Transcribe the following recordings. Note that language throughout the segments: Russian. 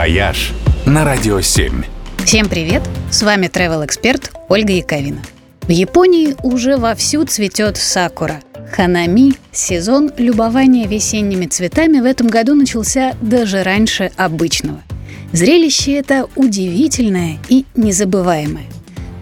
«Вояж» на Радио 7. Всем привет! С вами travel эксперт Ольга Яковина. В Японии уже вовсю цветет сакура. Ханами – сезон любования весенними цветами в этом году начался даже раньше обычного. Зрелище это удивительное и незабываемое.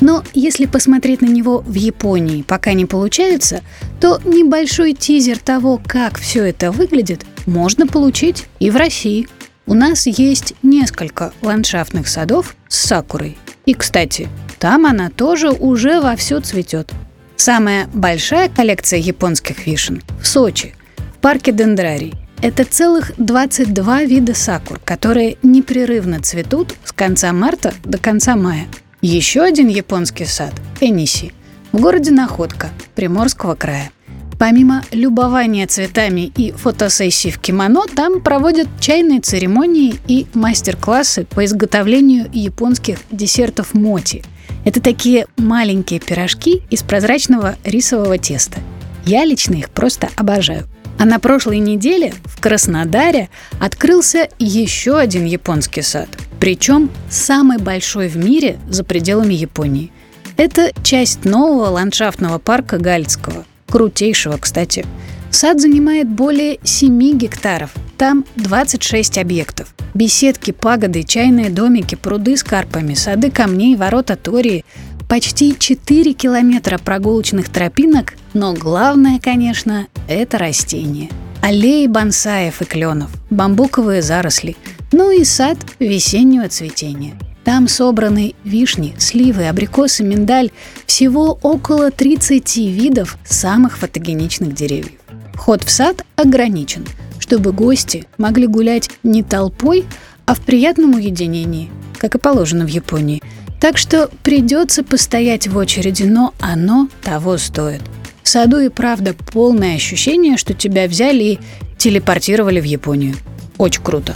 Но если посмотреть на него в Японии пока не получается, то небольшой тизер того, как все это выглядит, можно получить и в России – у нас есть несколько ландшафтных садов с сакурой. И, кстати, там она тоже уже вовсю цветет. Самая большая коллекция японских вишен в Сочи, в парке Дендрарий. Это целых 22 вида сакур, которые непрерывно цветут с конца марта до конца мая. Еще один японский сад – Эниси, в городе Находка, Приморского края. Помимо любования цветами и фотосессий в кимоно, там проводят чайные церемонии и мастер-классы по изготовлению японских десертов моти. Это такие маленькие пирожки из прозрачного рисового теста. Я лично их просто обожаю. А на прошлой неделе в Краснодаре открылся еще один японский сад. Причем самый большой в мире за пределами Японии. Это часть нового ландшафтного парка Гальцкого – крутейшего, кстати. Сад занимает более 7 гектаров. Там 26 объектов. Беседки, пагоды, чайные домики, пруды с карпами, сады камней, ворота Тории. Почти 4 километра прогулочных тропинок, но главное, конечно, это растения. Аллеи бонсаев и кленов, бамбуковые заросли, ну и сад весеннего цветения – там собраны вишни, сливы, абрикосы, миндаль. Всего около 30 видов самых фотогеничных деревьев. Вход в сад ограничен, чтобы гости могли гулять не толпой, а в приятном уединении, как и положено в Японии. Так что придется постоять в очереди, но оно того стоит. В саду и правда полное ощущение, что тебя взяли и телепортировали в Японию. Очень круто.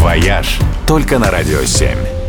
«Вояж» только на «Радио 7».